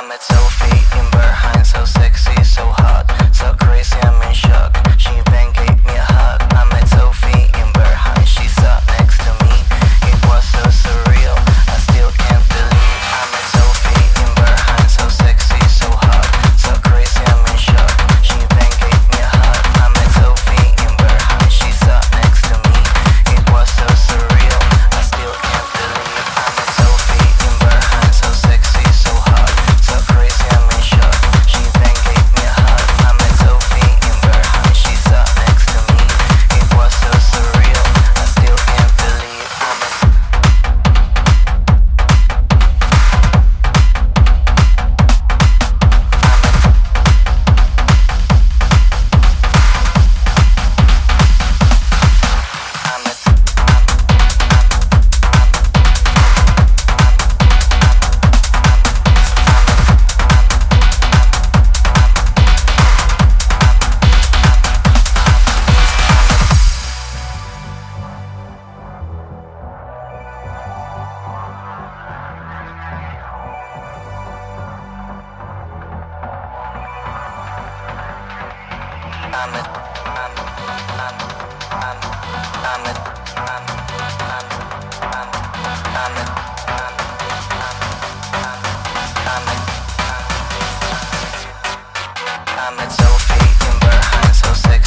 I met Sophie in Berghain, so sexy, so hot, so crazy, I'm in shock. I'm at Sophie in her hands, so sick.